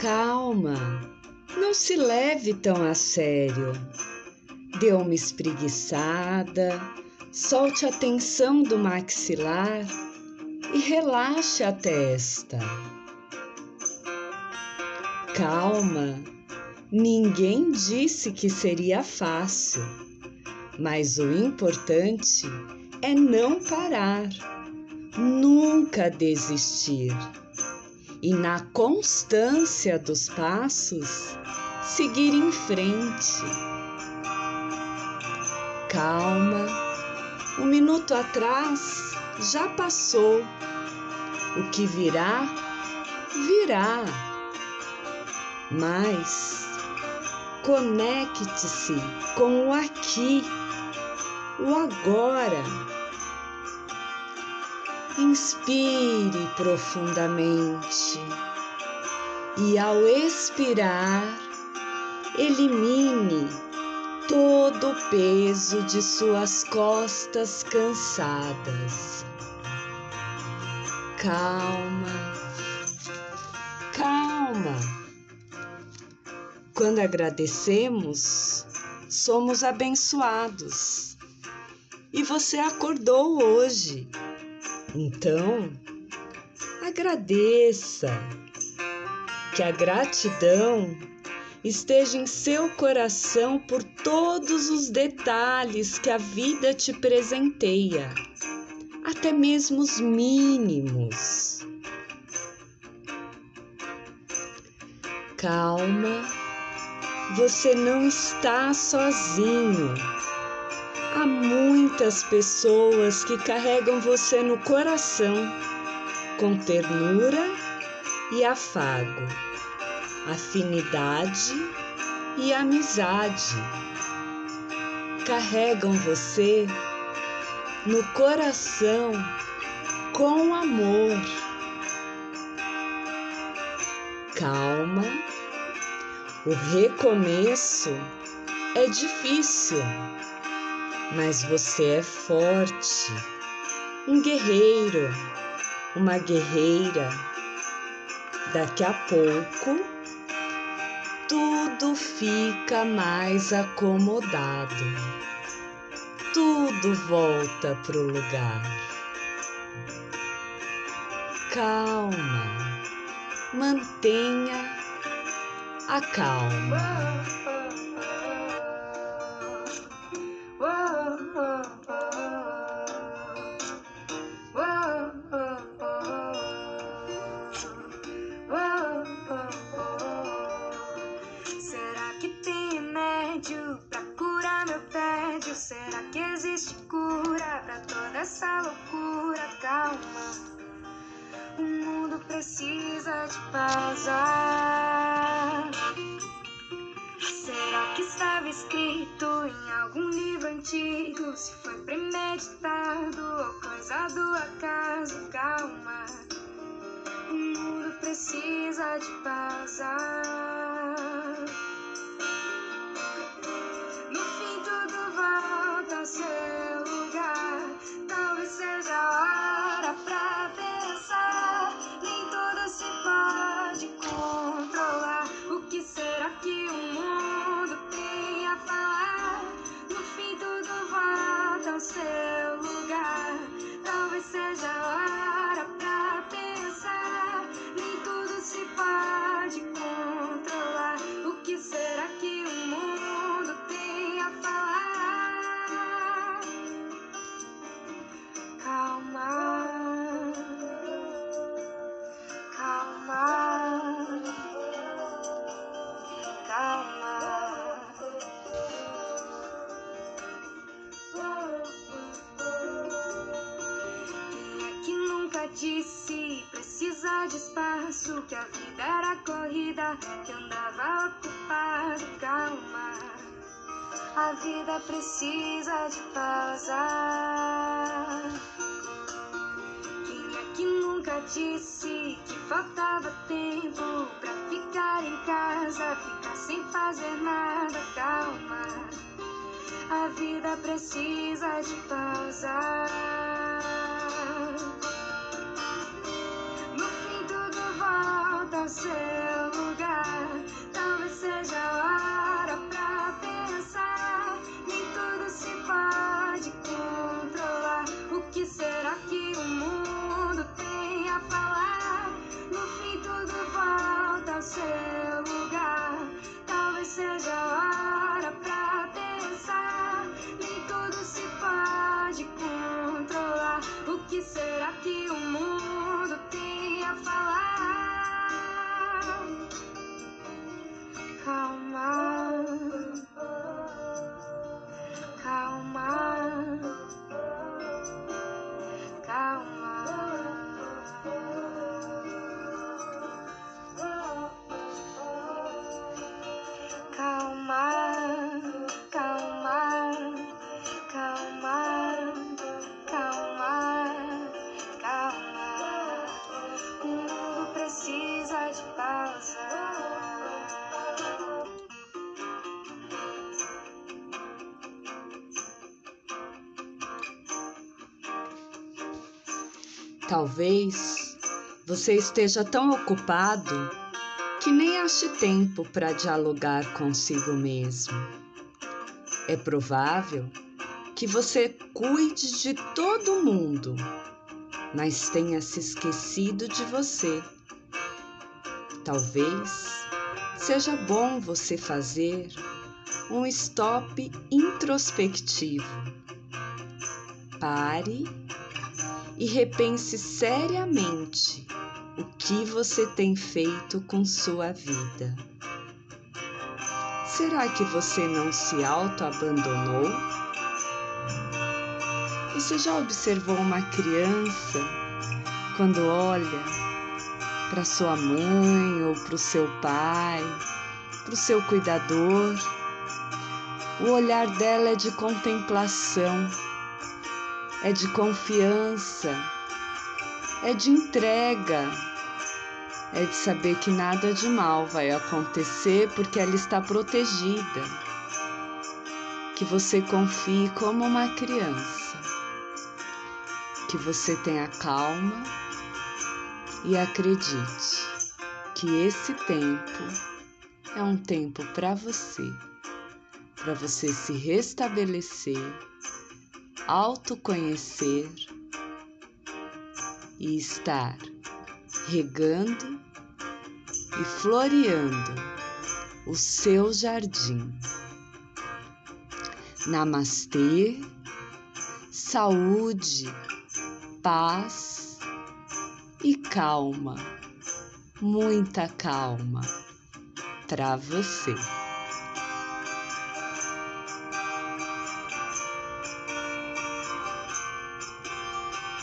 Calma, não se leve tão a sério. Dê uma espreguiçada, solte a tensão do maxilar e relaxe a testa. Calma, ninguém disse que seria fácil, mas o importante é não parar, nunca desistir e, na constância dos passos, seguir em frente. Calma, um minuto atrás já passou. O que virá, virá. Mas conecte-se com o aqui, o agora. Inspire profundamente e, ao expirar, elimine todo o peso de suas costas cansadas. Calma, calma. Quando agradecemos, somos abençoados. E você acordou hoje. Então, agradeça. Que a gratidão esteja em seu coração por todos os detalhes que a vida te presenteia, até mesmo os mínimos. Calma, você não está sozinho. Há muitas pessoas que carregam você no coração com ternura e afago afinidade e amizade. Carregam você no coração com amor. Calma, o recomeço é difícil, mas você é forte, um guerreiro, uma guerreira. Daqui a pouco tudo fica mais acomodado, tudo volta pro lugar. Calma, mantenha a calma. Precisa de paz. Será que estava escrito em algum livro antigo? Se foi premeditado ou coisa do acaso, calma. O mundo precisa de paz. Que andava ocupado, calma. A vida precisa de paz. Quem é que nunca disse que faltava tempo pra ficar em casa, ficar sem fazer nada, calma. A vida precisa de paz. seu Talvez você esteja tão ocupado que nem ache tempo para dialogar consigo mesmo. É provável que você cuide de todo mundo, mas tenha se esquecido de você. Talvez seja bom você fazer um stop introspectivo. Pare e repense seriamente o que você tem feito com sua vida. Será que você não se auto-abandonou? Você já observou uma criança quando olha para sua mãe ou para o seu pai, para o seu cuidador? O olhar dela é de contemplação, é de confiança, é de entrega, é de saber que nada de mal vai acontecer porque ela está protegida. Que você confie como uma criança, que você tenha calma e acredite que esse tempo é um tempo para você, para você se restabelecer, autoconhecer e estar regando e floreando o seu jardim. Namastê, saúde, paz e calma, muita calma para você.